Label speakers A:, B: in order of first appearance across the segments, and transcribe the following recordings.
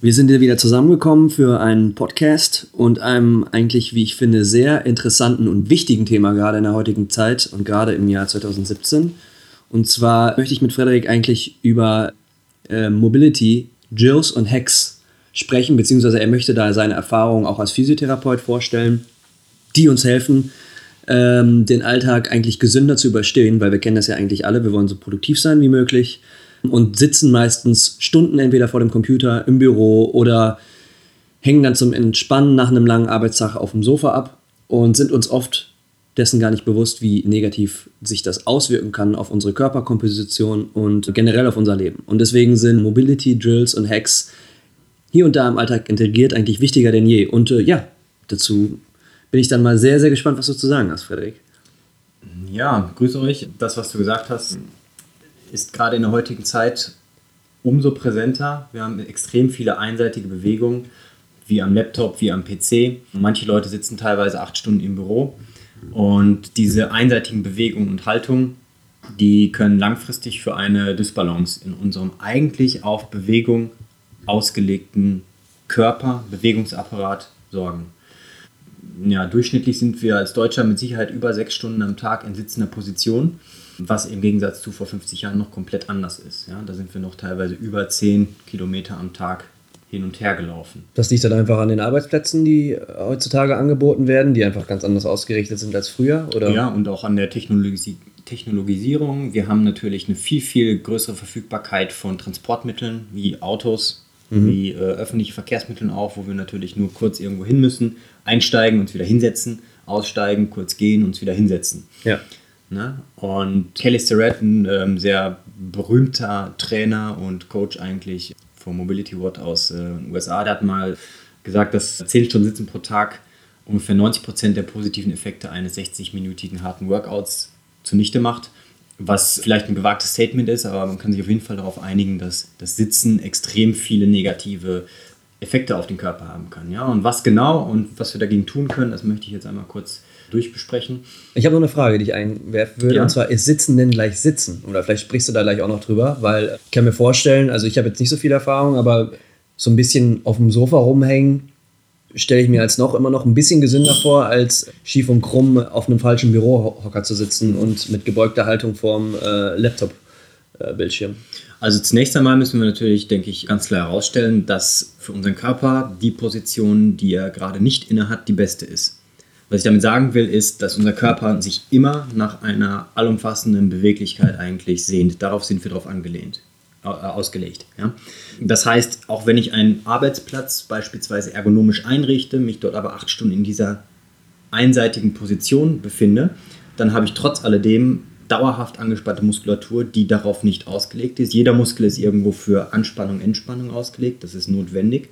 A: wir sind hier wieder zusammengekommen für einen Podcast und einem eigentlich, wie ich finde, sehr interessanten und wichtigen Thema gerade in der heutigen Zeit und gerade im Jahr 2017. Und zwar möchte ich mit Frederik eigentlich über äh, Mobility, Jills und Hacks sprechen, beziehungsweise er möchte da seine Erfahrungen auch als Physiotherapeut vorstellen, die uns helfen, ähm, den Alltag eigentlich gesünder zu überstehen, weil wir kennen das ja eigentlich alle, wir wollen so produktiv sein wie möglich und sitzen meistens Stunden entweder vor dem Computer im Büro oder hängen dann zum Entspannen nach einem langen Arbeitstag auf dem Sofa ab und sind uns oft dessen gar nicht bewusst, wie negativ sich das auswirken kann auf unsere Körperkomposition und generell auf unser Leben. Und deswegen sind Mobility Drills und Hacks hier und da im Alltag integriert eigentlich wichtiger denn je. Und äh, ja, dazu bin ich dann mal sehr, sehr gespannt, was du zu sagen hast, Frederik.
B: Ja, grüße euch. Das, was du gesagt hast, ist gerade in der heutigen Zeit umso präsenter. Wir haben extrem viele einseitige Bewegungen, wie am Laptop, wie am PC. Manche Leute sitzen teilweise acht Stunden im Büro. Und diese einseitigen Bewegungen und Haltungen, die können langfristig für eine Dysbalance in unserem eigentlich auf Bewegung ausgelegten Körper, Bewegungsapparat sorgen. Ja, durchschnittlich sind wir als Deutscher mit Sicherheit über sechs Stunden am Tag in sitzender Position was im Gegensatz zu vor 50 Jahren noch komplett anders ist. Ja, da sind wir noch teilweise über 10 Kilometer am Tag hin und her gelaufen.
A: Das liegt dann einfach an den Arbeitsplätzen, die heutzutage angeboten werden, die einfach ganz anders ausgerichtet sind als früher? Oder?
B: Ja, und auch an der Technologisi Technologisierung. Wir haben natürlich eine viel, viel größere Verfügbarkeit von Transportmitteln wie Autos, mhm. wie äh, öffentliche Verkehrsmittel auch, wo wir natürlich nur kurz irgendwo hin müssen, einsteigen, uns wieder hinsetzen, aussteigen, kurz gehen, uns wieder hinsetzen.
A: Ja.
B: Ne? Und Kelly Starrett, ein ähm, sehr berühmter Trainer und Coach eigentlich vom Mobility Watt aus äh, den USA, der hat mal gesagt, dass 10 Stunden Sitzen pro Tag ungefähr 90 Prozent der positiven Effekte eines 60-minütigen harten Workouts zunichte macht. Was vielleicht ein gewagtes Statement ist, aber man kann sich auf jeden Fall darauf einigen, dass das Sitzen extrem viele negative Effekte auf den Körper haben kann. Ja? Und was genau und was wir dagegen tun können, das möchte ich jetzt einmal kurz durchbesprechen.
A: Ich habe noch eine Frage, die ich einwerfen würde. Ja. Und zwar, ist Sitzen denn gleich Sitzen? Oder vielleicht sprichst du da gleich auch noch drüber, weil ich kann mir vorstellen, also ich habe jetzt nicht so viel Erfahrung, aber so ein bisschen auf dem Sofa rumhängen, stelle ich mir als noch immer noch ein bisschen gesünder vor, als schief und krumm auf einem falschen Bürohocker zu sitzen und mit gebeugter Haltung vorm äh, Laptop-Bildschirm. Äh,
B: also zunächst einmal müssen wir natürlich, denke ich, ganz klar herausstellen, dass für unseren Körper die Position, die er gerade nicht innehat, die beste ist. Was ich damit sagen will, ist, dass unser Körper sich immer nach einer allumfassenden Beweglichkeit eigentlich sehnt. Darauf sind wir darauf angelehnt, äh, ausgelegt. Ja? Das heißt, auch wenn ich einen Arbeitsplatz beispielsweise ergonomisch einrichte, mich dort aber acht Stunden in dieser einseitigen Position befinde, dann habe ich trotz alledem dauerhaft angespannte Muskulatur, die darauf nicht ausgelegt ist. Jeder Muskel ist irgendwo für Anspannung, Entspannung ausgelegt, das ist notwendig.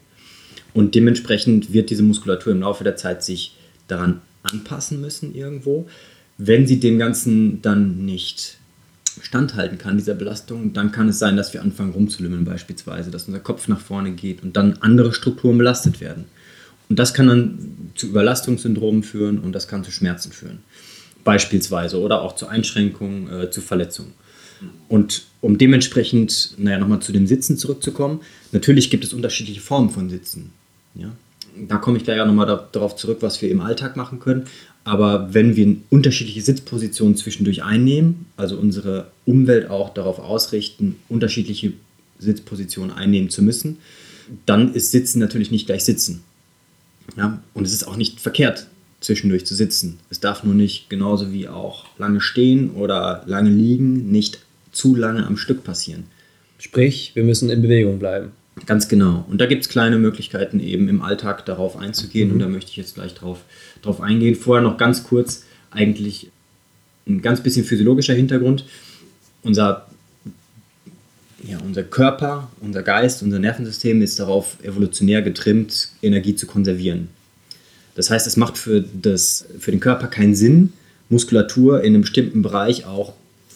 B: Und dementsprechend wird diese Muskulatur im Laufe der Zeit sich daran anpassen müssen irgendwo. Wenn sie dem Ganzen dann nicht standhalten kann, dieser Belastung, dann kann es sein, dass wir anfangen rumzulümmeln beispielsweise, dass unser Kopf nach vorne geht und dann andere Strukturen belastet werden. Und das kann dann zu Überlastungssyndromen führen und das kann zu Schmerzen führen. Beispielsweise oder auch zu Einschränkungen, äh, zu Verletzungen. Und um dementsprechend, naja, nochmal zu dem Sitzen zurückzukommen, natürlich gibt es unterschiedliche Formen von Sitzen. Ja? Da komme ich gleich auch nochmal darauf zurück, was wir im Alltag machen können. Aber wenn wir unterschiedliche Sitzpositionen zwischendurch einnehmen, also unsere Umwelt auch darauf ausrichten, unterschiedliche Sitzpositionen einnehmen zu müssen, dann ist Sitzen natürlich nicht gleich Sitzen. Ja? Und es ist auch nicht verkehrt, zwischendurch zu sitzen. Es darf nur nicht genauso wie auch lange stehen oder lange liegen, nicht zu lange am Stück passieren.
A: Sprich, wir müssen in Bewegung bleiben.
B: Ganz genau. Und da gibt es kleine Möglichkeiten, eben im Alltag darauf einzugehen. Mhm. Und da möchte ich jetzt gleich drauf, drauf eingehen. Vorher noch ganz kurz eigentlich ein ganz bisschen physiologischer Hintergrund. Unser ja, unser Körper, unser Geist, unser Nervensystem ist darauf evolutionär getrimmt, Energie zu konservieren. Das heißt, es macht für, das, für den Körper keinen Sinn, Muskulatur in einem bestimmten Bereich auch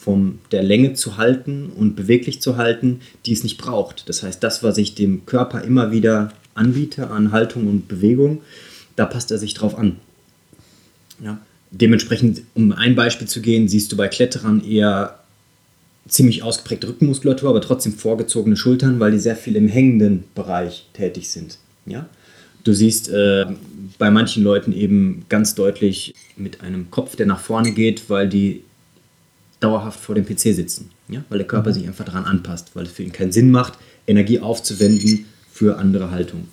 B: von der Länge zu halten und beweglich zu halten, die es nicht braucht. Das heißt, das, was ich dem Körper immer wieder anbiete an Haltung und Bewegung, da passt er sich drauf an. Ja. Dementsprechend, um ein Beispiel zu gehen, siehst du bei Kletterern eher ziemlich ausgeprägte Rückenmuskulatur, aber trotzdem vorgezogene Schultern, weil die sehr viel im hängenden Bereich tätig sind. Ja? Du siehst äh, bei manchen Leuten eben ganz deutlich mit einem Kopf, der nach vorne geht, weil die dauerhaft vor dem PC sitzen. Ja? Weil der Körper mhm. sich einfach daran anpasst, weil es für ihn keinen Sinn macht, Energie aufzuwenden für andere Haltungen.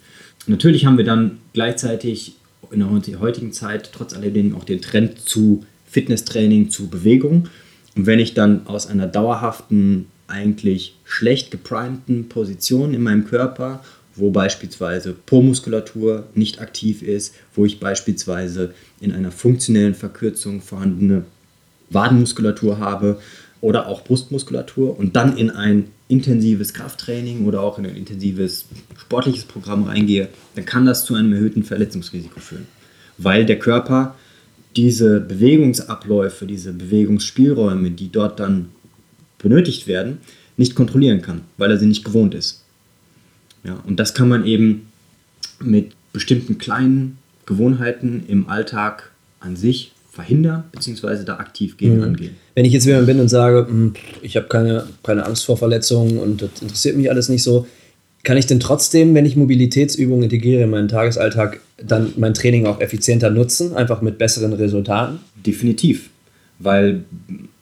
B: Natürlich haben wir dann gleichzeitig in der heutigen Zeit trotz alledem auch den Trend zu Fitnesstraining, zu Bewegung. Und wenn ich dann aus einer dauerhaften, eigentlich schlecht geprimten Position in meinem Körper, wo beispielsweise Po-Muskulatur nicht aktiv ist, wo ich beispielsweise in einer funktionellen Verkürzung vorhandene Wadenmuskulatur habe oder auch Brustmuskulatur und dann in ein intensives Krafttraining oder auch in ein intensives sportliches Programm reingehe, dann kann das zu einem erhöhten Verletzungsrisiko führen. Weil der Körper diese Bewegungsabläufe, diese Bewegungsspielräume, die dort dann benötigt werden, nicht kontrollieren kann, weil er sie nicht gewohnt ist. Ja, und das kann man eben mit bestimmten kleinen Gewohnheiten im Alltag an sich verhindern, beziehungsweise da aktiv gegen mhm. angehen.
A: Wenn ich jetzt jemand bin und sage, hm, ich habe keine, keine Angst vor Verletzungen und das interessiert mich alles nicht so, kann ich denn trotzdem, wenn ich Mobilitätsübungen integriere in meinen Tagesalltag, dann mein Training auch effizienter nutzen, einfach mit besseren Resultaten?
B: Definitiv, weil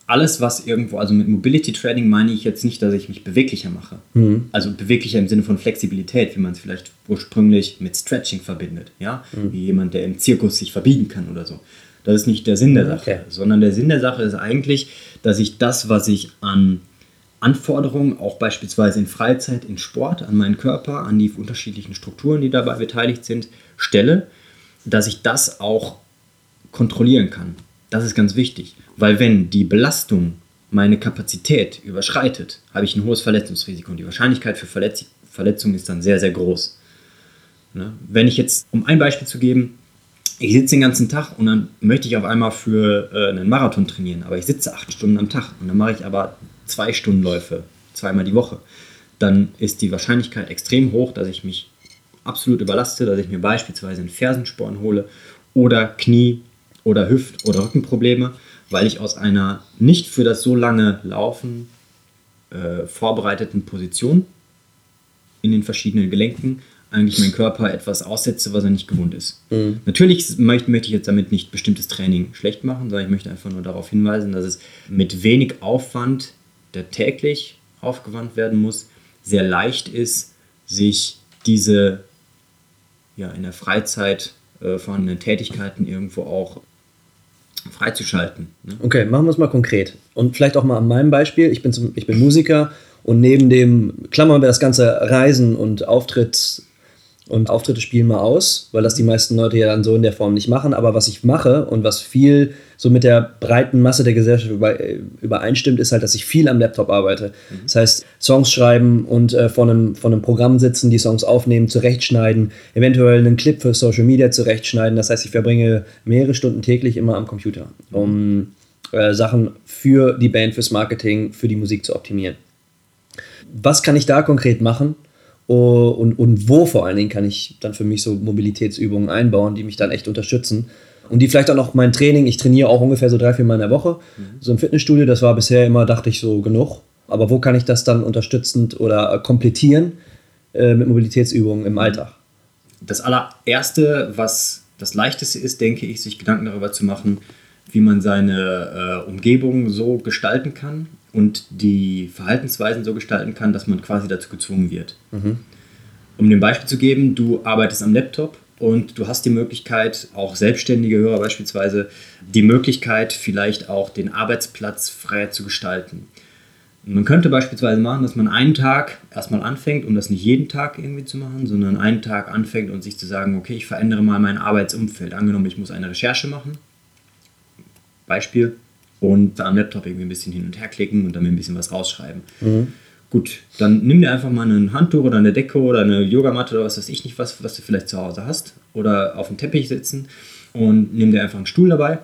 B: alles, was irgendwo, also mit Mobility Training meine ich jetzt nicht, dass ich mich beweglicher mache. Mhm. Also beweglicher im Sinne von Flexibilität, wie man es vielleicht ursprünglich mit Stretching verbindet, ja, mhm. wie jemand, der im Zirkus sich verbiegen kann oder so. Das ist nicht der Sinn der Sache, okay. sondern der Sinn der Sache ist eigentlich, dass ich das, was ich an Anforderungen, auch beispielsweise in Freizeit, in Sport, an meinen Körper, an die unterschiedlichen Strukturen, die dabei beteiligt sind, stelle, dass ich das auch kontrollieren kann. Das ist ganz wichtig, weil wenn die Belastung meine Kapazität überschreitet, habe ich ein hohes Verletzungsrisiko und die Wahrscheinlichkeit für Verletz Verletzung ist dann sehr, sehr groß. Ne? Wenn ich jetzt, um ein Beispiel zu geben, ich sitze den ganzen Tag und dann möchte ich auf einmal für äh, einen Marathon trainieren, aber ich sitze acht Stunden am Tag und dann mache ich aber zwei Stundenläufe, zweimal die Woche, dann ist die Wahrscheinlichkeit extrem hoch, dass ich mich absolut überlaste, dass ich mir beispielsweise einen Fersensporn hole oder Knie- oder Hüft- oder Rückenprobleme, weil ich aus einer nicht für das so lange Laufen äh, vorbereiteten Position in den verschiedenen Gelenken eigentlich mein Körper etwas aussetze, was er nicht gewohnt ist. Mhm. Natürlich möchte, möchte ich jetzt damit nicht bestimmtes Training schlecht machen, sondern ich möchte einfach nur darauf hinweisen, dass es mit wenig Aufwand, der täglich aufgewandt werden muss, sehr leicht ist, sich diese ja, in der Freizeit äh, vorhandenen Tätigkeiten irgendwo auch freizuschalten.
A: Ne? Okay, machen wir es mal konkret. Und vielleicht auch mal an meinem Beispiel. Ich bin, zum, ich bin Musiker und neben dem, klammern wir das ganze Reisen und Auftritt und Auftritte spielen mal aus, weil das die meisten Leute ja dann so in der Form nicht machen. Aber was ich mache und was viel so mit der breiten Masse der Gesellschaft übereinstimmt, ist halt, dass ich viel am Laptop arbeite. Mhm. Das heißt, Songs schreiben und äh, vor, einem, vor einem Programm sitzen, die Songs aufnehmen, zurechtschneiden, eventuell einen Clip für Social Media zurechtschneiden. Das heißt, ich verbringe mehrere Stunden täglich immer am Computer, um äh, Sachen für die Band, fürs Marketing, für die Musik zu optimieren. Was kann ich da konkret machen? Oh, und, und wo vor allen Dingen kann ich dann für mich so Mobilitätsübungen einbauen, die mich dann echt unterstützen. Und die vielleicht auch noch mein Training, ich trainiere auch ungefähr so drei, vier Mal in der Woche. Mhm. So im Fitnessstudio, das war bisher immer, dachte ich, so genug. Aber wo kann ich das dann unterstützend oder komplettieren äh, mit Mobilitätsübungen im. Alltag?
B: Das allererste, was das leichteste ist, denke ich, sich Gedanken darüber zu machen, wie man seine äh, Umgebung so gestalten kann und die Verhaltensweisen so gestalten kann, dass man quasi dazu gezwungen wird. Mhm. Um dem Beispiel zu geben, du arbeitest am Laptop und du hast die Möglichkeit, auch selbstständige Hörer beispielsweise, die Möglichkeit, vielleicht auch den Arbeitsplatz freier zu gestalten. Man könnte beispielsweise machen, dass man einen Tag erstmal anfängt, um das nicht jeden Tag irgendwie zu machen, sondern einen Tag anfängt und sich zu sagen, okay, ich verändere mal mein Arbeitsumfeld. Angenommen, ich muss eine Recherche machen. Beispiel und am Laptop irgendwie ein bisschen hin und her klicken und dann ein bisschen was rausschreiben. Mhm. Gut, dann nimm dir einfach mal ein Handtuch oder eine Decke oder eine Yogamatte oder was weiß ich nicht, was, was du vielleicht zu Hause hast. Oder auf dem Teppich sitzen und nimm dir einfach einen Stuhl dabei,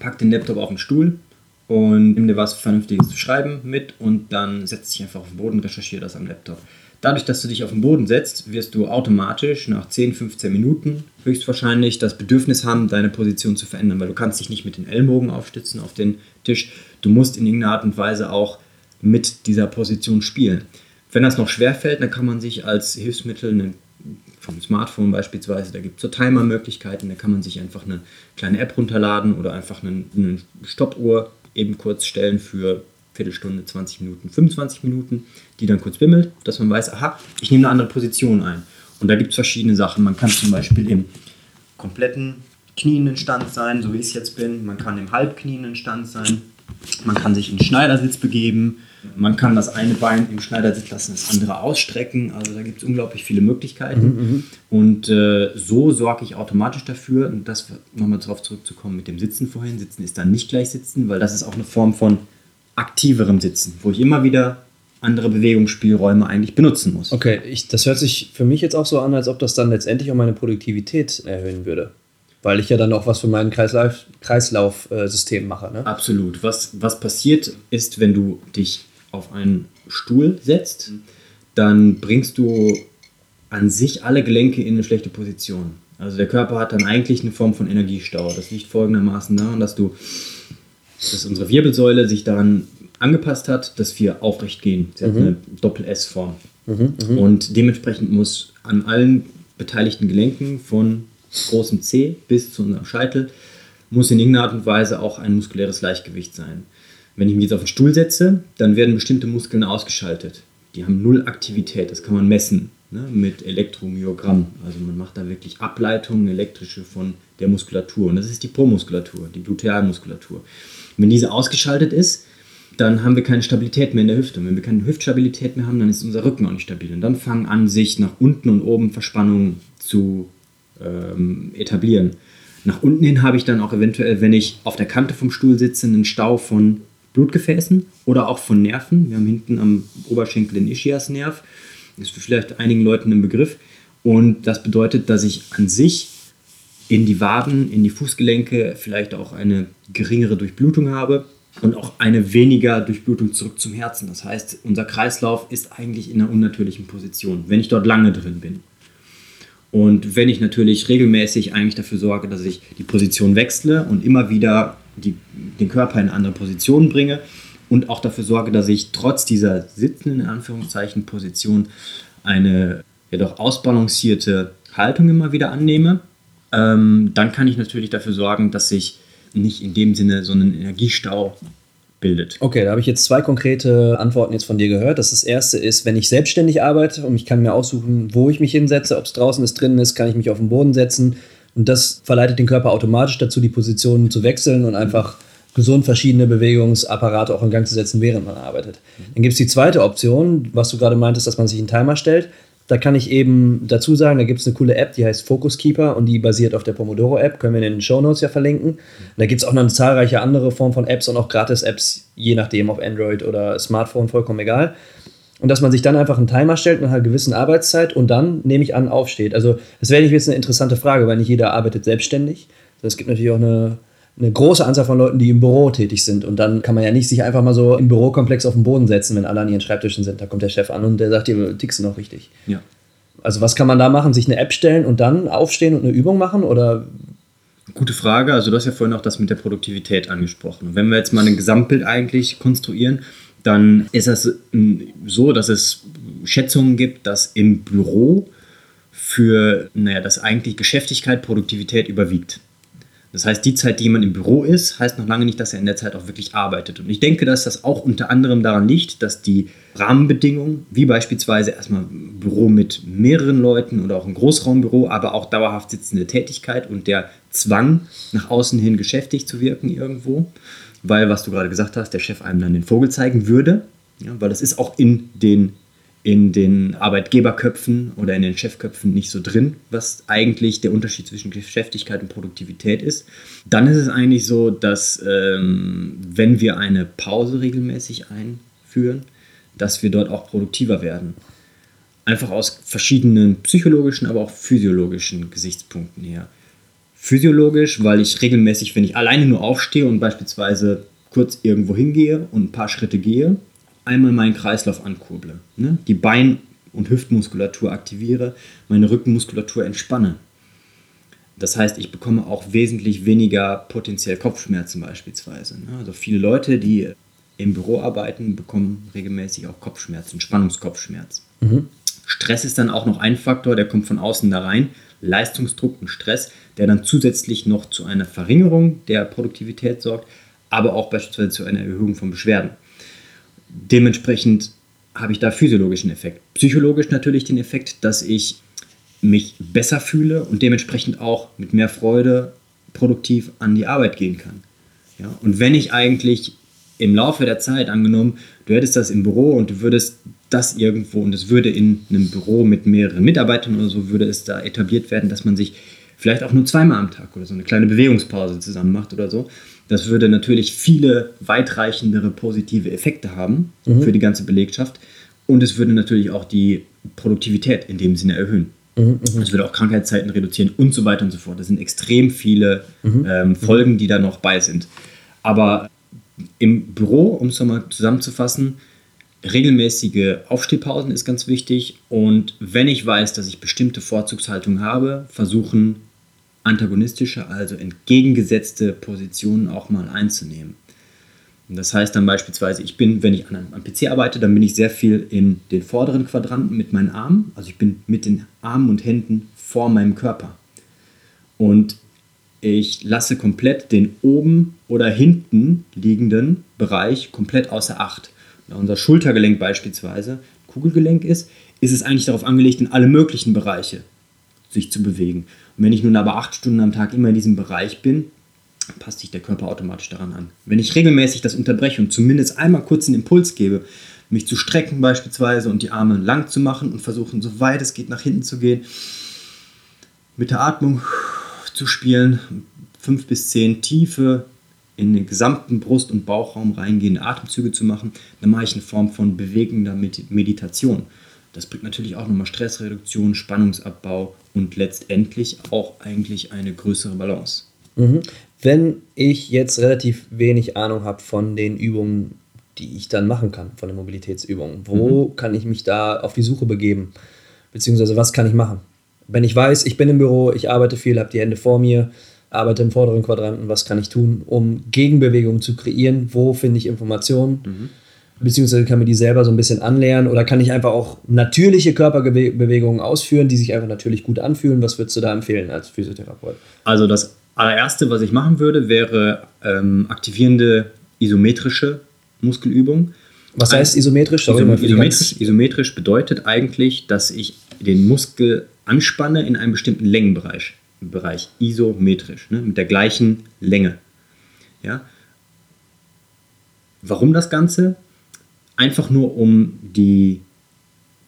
B: pack den Laptop auf den Stuhl und nimm dir was Vernünftiges zu schreiben mit und dann setz dich einfach auf den Boden recherchiere das am Laptop. Dadurch, dass du dich auf den Boden setzt, wirst du automatisch nach 10, 15 Minuten höchstwahrscheinlich das Bedürfnis haben, deine Position zu verändern, weil du kannst dich nicht mit den Ellbogen aufstützen auf den Tisch. Du musst in irgendeiner Art und Weise auch mit dieser Position spielen. Wenn das noch schwer fällt, dann kann man sich als Hilfsmittel eine, vom Smartphone beispielsweise, da gibt es so Timer-Möglichkeiten, da kann man sich einfach eine kleine App runterladen oder einfach eine, eine Stoppuhr eben kurz stellen für Viertelstunde, 20 Minuten, 25 Minuten, die dann kurz bimmelt, dass man weiß, aha, ich nehme eine andere Position ein. Und da gibt es verschiedene Sachen. Man kann zum Beispiel im kompletten knienden Stand sein, so wie ich es jetzt bin. Man kann im halbknienden Stand sein. Man kann sich in den Schneidersitz begeben. Man kann das eine Bein im Schneidersitz lassen, das andere ausstrecken. Also da gibt es unglaublich viele Möglichkeiten. Mhm, und äh, so sorge ich automatisch dafür, und das nochmal darauf zurückzukommen mit dem Sitzen vorhin. Sitzen ist dann nicht gleich Sitzen, weil das ist auch eine Form von aktiverem Sitzen, wo ich immer wieder andere Bewegungsspielräume eigentlich benutzen muss.
A: Okay, ich, das hört sich für mich jetzt auch so an, als ob das dann letztendlich auch meine Produktivität erhöhen würde. Weil ich ja dann auch was für mein Kreislauf, Kreislaufsystem mache. Ne?
B: Absolut. Was, was passiert ist, wenn du dich auf einen Stuhl setzt, dann bringst du an sich alle Gelenke in eine schlechte Position. Also der Körper hat dann eigentlich eine Form von Energiestau. Das liegt folgendermaßen daran, dass du, dass unsere Wirbelsäule sich daran angepasst hat, dass wir aufrecht gehen. Sie hat mhm. eine Doppel-S-Form. Mhm, mh. Und dementsprechend muss an allen beteiligten Gelenken von großem C bis zu unserem Scheitel muss in irgendeiner Art und Weise auch ein muskuläres Gleichgewicht sein. Wenn ich mich jetzt auf den Stuhl setze, dann werden bestimmte Muskeln ausgeschaltet. Die haben null Aktivität, das kann man messen ne, mit Elektromyogramm. Also man macht da wirklich Ableitungen elektrische von der Muskulatur. Und das ist die Po-Muskulatur, die Glutealmuskulatur. Wenn diese ausgeschaltet ist, dann haben wir keine Stabilität mehr in der Hüfte. Und wenn wir keine Hüftstabilität mehr haben, dann ist unser Rücken auch nicht stabil. Und dann fangen an, sich nach unten und oben Verspannungen zu ähm, etablieren. Nach unten hin habe ich dann auch eventuell, wenn ich auf der Kante vom Stuhl sitze, einen Stau von Blutgefäßen oder auch von Nerven. Wir haben hinten am Oberschenkel den Ischiasnerv. Ist vielleicht einigen Leuten ein Begriff. Und das bedeutet, dass ich an sich in die Waden, in die Fußgelenke vielleicht auch eine geringere Durchblutung habe und auch eine weniger Durchblutung zurück zum Herzen. Das heißt, unser Kreislauf ist eigentlich in einer unnatürlichen Position, wenn ich dort lange drin bin. Und wenn ich natürlich regelmäßig eigentlich dafür sorge, dass ich die Position wechsle und immer wieder die, den Körper in andere Positionen bringe und auch dafür sorge, dass ich trotz dieser sitzenden, in Anführungszeichen, Position eine jedoch ausbalancierte Haltung immer wieder annehme, ähm, dann kann ich natürlich dafür sorgen, dass sich nicht in dem Sinne so einen Energiestau bildet.
A: Okay, da habe ich jetzt zwei konkrete Antworten jetzt von dir gehört. Das, das erste ist, wenn ich selbstständig arbeite und ich kann mir aussuchen, wo ich mich hinsetze, ob es draußen ist, drinnen ist, kann ich mich auf den Boden setzen. Und das verleitet den Körper automatisch dazu, die Positionen zu wechseln und einfach gesund verschiedene Bewegungsapparate auch in Gang zu setzen, während man arbeitet. Dann gibt es die zweite Option, was du gerade meintest, dass man sich einen Timer stellt. Da kann ich eben dazu sagen, da gibt es eine coole App, die heißt Focus Keeper und die basiert auf der Pomodoro-App, können wir in den Show Notes ja verlinken. Da gibt es auch noch eine zahlreiche andere Form von Apps und auch Gratis-Apps, je nachdem, ob Android oder Smartphone, vollkommen egal. Und dass man sich dann einfach einen Timer stellt nach einer gewissen Arbeitszeit und dann, nehme ich an, aufsteht. Also das wäre jetzt eine interessante Frage, weil nicht jeder arbeitet selbstständig. Es gibt natürlich auch eine eine große Anzahl von Leuten, die im Büro tätig sind. Und dann kann man ja nicht sich einfach mal so im Bürokomplex auf den Boden setzen, wenn alle an ihren Schreibtischen sind. Da kommt der Chef an und der sagt dir, tickst du noch richtig.
B: Ja.
A: Also was kann man da machen? Sich eine App stellen und dann aufstehen und eine Übung machen? Oder
B: Gute Frage. Also du hast ja vorhin auch das mit der Produktivität angesprochen. Und wenn wir jetzt mal ein Gesamtbild eigentlich konstruieren, dann ist das so, dass es Schätzungen gibt, dass im Büro für, naja, dass eigentlich Geschäftigkeit Produktivität überwiegt. Das heißt, die Zeit, die jemand im Büro ist, heißt noch lange nicht, dass er in der Zeit auch wirklich arbeitet. Und ich denke, dass das auch unter anderem daran liegt, dass die Rahmenbedingungen, wie beispielsweise erstmal ein Büro mit mehreren Leuten oder auch ein Großraumbüro, aber auch dauerhaft sitzende Tätigkeit und der Zwang, nach außen hin geschäftig zu wirken irgendwo, weil, was du gerade gesagt hast, der Chef einem dann den Vogel zeigen würde, ja, weil das ist auch in den in den Arbeitgeberköpfen oder in den Chefköpfen nicht so drin, was eigentlich der Unterschied zwischen Geschäftigkeit und Produktivität ist. Dann ist es eigentlich so, dass ähm, wenn wir eine Pause regelmäßig einführen, dass wir dort auch produktiver werden. Einfach aus verschiedenen psychologischen, aber auch physiologischen Gesichtspunkten her. Physiologisch, weil ich regelmäßig, wenn ich alleine nur aufstehe und beispielsweise kurz irgendwo hingehe und ein paar Schritte gehe, einmal meinen Kreislauf ankurble. Ne? Die Bein- und Hüftmuskulatur aktiviere, meine Rückenmuskulatur entspanne. Das heißt, ich bekomme auch wesentlich weniger potenziell Kopfschmerzen beispielsweise. Ne? Also viele Leute, die im Büro arbeiten, bekommen regelmäßig auch Kopfschmerzen, Spannungskopfschmerz. Mhm. Stress ist dann auch noch ein Faktor, der kommt von außen da rein. Leistungsdruck und Stress, der dann zusätzlich noch zu einer Verringerung der Produktivität sorgt, aber auch beispielsweise zu einer Erhöhung von Beschwerden. Dementsprechend habe ich da physiologischen Effekt. Psychologisch natürlich den Effekt, dass ich mich besser fühle und dementsprechend auch mit mehr Freude produktiv an die Arbeit gehen kann. Ja, und wenn ich eigentlich im Laufe der Zeit angenommen, du hättest das im Büro und du würdest das irgendwo und es würde in einem Büro mit mehreren Mitarbeitern oder so, würde es da etabliert werden, dass man sich vielleicht auch nur zweimal am Tag oder so eine kleine Bewegungspause zusammen macht oder so. Das würde natürlich viele weitreichendere positive Effekte haben mhm. für die ganze Belegschaft und es würde natürlich auch die Produktivität in dem Sinne erhöhen. Mhm, mhm. es würde auch Krankheitszeiten reduzieren und so weiter und so fort. Das sind extrem viele mhm. ähm, Folgen, die da noch bei sind. Aber im Büro, um es nochmal zusammenzufassen, regelmäßige Aufstehpausen ist ganz wichtig und wenn ich weiß, dass ich bestimmte Vorzugshaltungen habe, versuchen antagonistische, also entgegengesetzte Positionen auch mal einzunehmen. Und das heißt dann beispielsweise, ich bin, wenn ich an einem PC arbeite, dann bin ich sehr viel in den vorderen Quadranten mit meinen Armen, also ich bin mit den Armen und Händen vor meinem Körper. Und ich lasse komplett den oben oder hinten liegenden Bereich komplett außer Acht. Da unser Schultergelenk beispielsweise Kugelgelenk ist, ist es eigentlich darauf angelegt, in alle möglichen Bereiche sich zu bewegen. Und wenn ich nun aber acht Stunden am Tag immer in diesem Bereich bin, passt sich der Körper automatisch daran an. Wenn ich regelmäßig das unterbreche und zumindest einmal kurz einen Impuls gebe, mich zu strecken beispielsweise und die Arme lang zu machen und versuchen, so weit es geht, nach hinten zu gehen, mit der Atmung zu spielen, fünf bis zehn tiefe in den gesamten Brust- und Bauchraum reingehende Atemzüge zu machen, dann mache ich eine Form von bewegender Meditation. Das bringt natürlich auch nochmal Stressreduktion, Spannungsabbau und letztendlich auch eigentlich eine größere Balance.
A: Mhm. Wenn ich jetzt relativ wenig Ahnung habe von den Übungen, die ich dann machen kann, von den Mobilitätsübungen, wo mhm. kann ich mich da auf die Suche begeben? Beziehungsweise was kann ich machen? Wenn ich weiß, ich bin im Büro, ich arbeite viel, habe die Hände vor mir, arbeite im vorderen Quadranten, was kann ich tun, um Gegenbewegungen zu kreieren? Wo finde ich Informationen? Mhm. Beziehungsweise kann mir die selber so ein bisschen anlernen oder kann ich einfach auch natürliche Körperbewegungen ausführen, die sich einfach natürlich gut anfühlen? Was würdest du da empfehlen als Physiotherapeut?
B: Also das allererste, was ich machen würde, wäre ähm, aktivierende isometrische Muskelübung.
A: Was heißt isometrisch?
B: Isometrisch, isometrisch bedeutet eigentlich, dass ich den Muskel anspanne in einem bestimmten Längenbereich. Bereich isometrisch, ne, mit der gleichen Länge. Ja? Warum das Ganze? Einfach nur, um die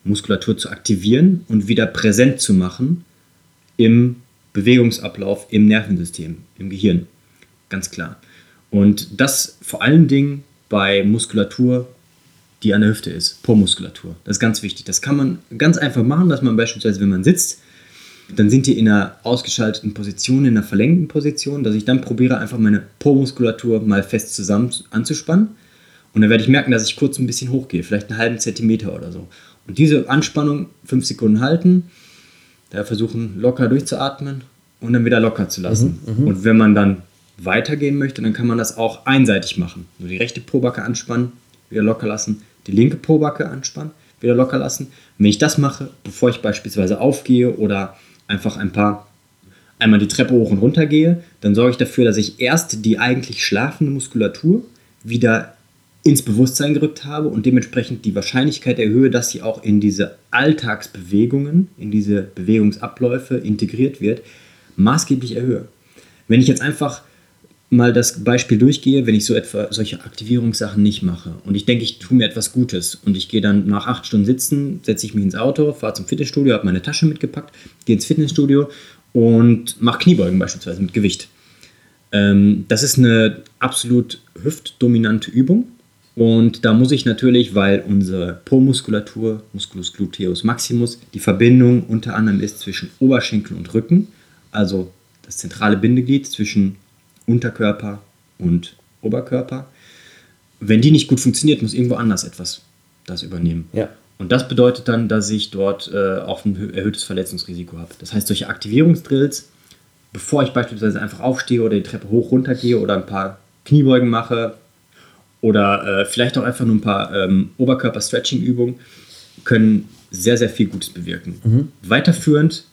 B: Muskulatur zu aktivieren und wieder präsent zu machen im Bewegungsablauf im Nervensystem, im Gehirn. Ganz klar. Und das vor allen Dingen bei Muskulatur, die an der Hüfte ist, Po-Muskulatur. Das ist ganz wichtig. Das kann man ganz einfach machen, dass man beispielsweise, wenn man sitzt, dann sind die in einer ausgeschalteten Position, in einer verlängten Position, dass ich dann probiere, einfach meine Po-Muskulatur mal fest zusammen anzuspannen. Und dann werde ich merken, dass ich kurz ein bisschen hochgehe, vielleicht einen halben Zentimeter oder so. Und diese Anspannung fünf Sekunden halten, da versuchen locker durchzuatmen und dann wieder locker zu lassen. Mhm, mhm, und wenn man dann weitergehen möchte, dann kann man das auch einseitig machen. Nur die rechte Pobacke anspannen, wieder locker lassen, die linke Pobacke anspannen, wieder locker lassen. Und wenn ich das mache, bevor ich beispielsweise aufgehe oder einfach ein paar einmal die Treppe hoch und runter gehe, dann sorge ich dafür, dass ich erst die eigentlich schlafende Muskulatur wieder ins Bewusstsein gerückt habe und dementsprechend die Wahrscheinlichkeit erhöhe, dass sie auch in diese Alltagsbewegungen, in diese Bewegungsabläufe integriert wird, maßgeblich erhöhe. Wenn ich jetzt einfach mal das Beispiel durchgehe, wenn ich so etwa solche Aktivierungssachen nicht mache und ich denke, ich tue mir etwas Gutes und ich gehe dann nach acht Stunden sitzen, setze ich mich ins Auto, fahre zum Fitnessstudio, habe meine Tasche mitgepackt, gehe ins Fitnessstudio und mache Kniebeugen beispielsweise mit Gewicht. Ähm, das ist eine absolut hüftdominante Übung Und da muss ich natürlich, weil unsere Po-Muskulatur, Musculus gluteus maximus, die Verbindung unter anderem ist zwischen Oberschenkel und Rücken, also das zentrale Bindeglied zwischen Unterkörper und Oberkörper. Wenn die nicht gut funktioniert, muss irgendwo anders etwas das übernehmen.
A: Ja.
B: Und das bedeutet dann, dass ich dort äh, auch ein erhöhtes Verletzungsrisiko habe. Das heißt, solche Aktivierungsdrills, bevor ich beispielsweise einfach aufstehe oder die Treppe hoch runter gehe oder ein paar Kniebeugen mache oder äh, vielleicht auch einfach nur ein paar ähm, Oberkörper-Stretching-Übungen, können sehr, sehr viel Gutes bewirken.
A: Mhm.
B: Weiterführend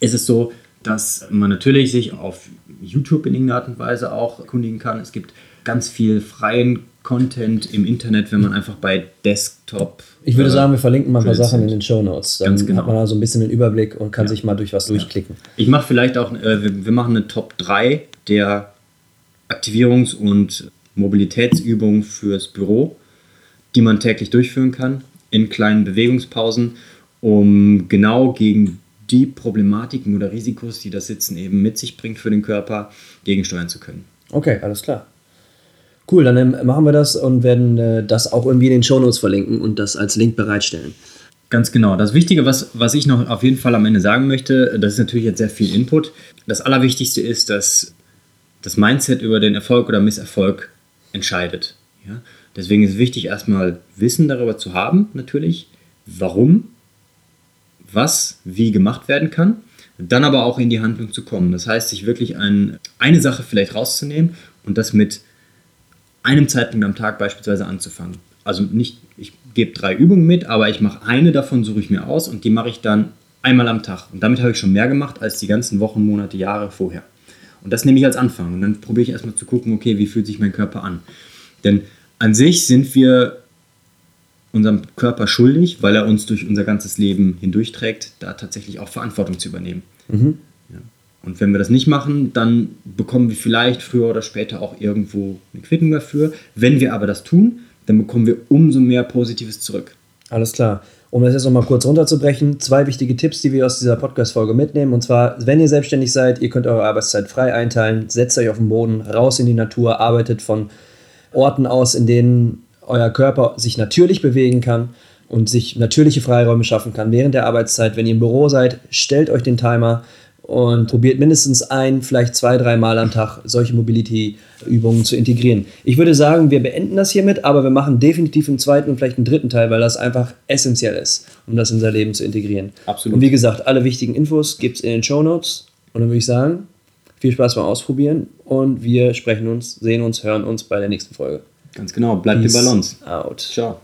B: ist es so, dass man natürlich sich auf YouTube in irgendeiner Art und Weise auch erkundigen kann. Es gibt ganz viel freien Content im Internet, wenn man einfach bei Desktop.
A: Ich würde
B: äh,
A: sagen, wir verlinken mal ein paar Sachen in den Show Notes. Dann
B: Ganz genau.
A: hat man da so ein bisschen den Überblick und kann
B: Ja.
A: sich mal durch was durchklicken.
B: Ich mache vielleicht auch, äh, wir, wir machen eine Top 3 der Aktivierungs- und Mobilitätsübungen fürs Büro, die man täglich durchführen kann, in kleinen Bewegungspausen, um genau gegen die Problematiken oder Risikos, die das Sitzen eben mit sich bringt für den Körper, gegensteuern zu können.
A: Okay, alles klar. Cool, dann ähm, machen wir das und werden äh, das auch irgendwie in den Shownotes verlinken und das als Link bereitstellen.
B: Ganz genau. Das Wichtige, was, was ich noch auf jeden Fall am Ende sagen möchte, das ist natürlich jetzt sehr viel Input. Das Allerwichtigste ist, dass das Mindset über den Erfolg oder Misserfolg entscheidet. Ja? Deswegen ist wichtig, erstmal Wissen darüber zu haben, natürlich, warum, was, wie gemacht werden kann, dann aber auch in die Handlung zu kommen. Das heißt, sich wirklich ein, eine Sache vielleicht rauszunehmen und das mit einem Zeitpunkt am Tag beispielsweise anzufangen. Also nicht, ich gebe drei Übungen mit, aber ich mache eine davon, suche ich mir aus und die mache ich dann einmal am Tag. Und damit habe ich schon mehr gemacht als die ganzen Wochen, Monate, Jahre vorher. Und das nehme ich als Anfang. Und dann probiere ich erstmal zu gucken, okay, wie fühlt sich mein Körper an. Denn an sich sind wir unserem Körper schuldig, weil er uns durch unser ganzes Leben hindurchträgt, da tatsächlich auch Verantwortung zu übernehmen. Ja. Und wenn wir das nicht machen, dann bekommen wir vielleicht früher oder später auch irgendwo eine Quittung dafür. Wenn wir aber das tun, dann bekommen wir umso mehr Positives zurück.
A: Alles klar. Um das jetzt nochmal kurz runterzubrechen, zwei wichtige Tipps, die wir aus dieser Podcast-Folge mitnehmen. Und zwar, wenn ihr selbstständig seid, ihr könnt eure Arbeitszeit frei einteilen, setzt euch auf den Boden, raus in die Natur, arbeitet von Orten aus, in denen euer Körper sich natürlich bewegen kann und sich natürliche Freiräume schaffen kann während der Arbeitszeit. Wenn ihr im Büro seid, stellt euch den Timer und probiert mindestens ein, vielleicht zwei, drei Mal am Tag solche Mobility-Übungen zu integrieren. Ich würde sagen, wir beenden das hiermit, aber wir machen definitiv im zweiten und vielleicht im dritten Teil, weil das einfach essentiell ist, um das in unser Leben zu integrieren.
B: Absolut.
A: Und wie gesagt, alle wichtigen Infos gibt es in den Show Notes. Und dann würde ich sagen, viel Spaß beim Ausprobieren und wir sprechen uns, sehen uns, hören uns bei der nächsten Folge.
B: Ganz genau, bleibt die
A: Peace
B: Balance.
A: Out.
B: Ciao.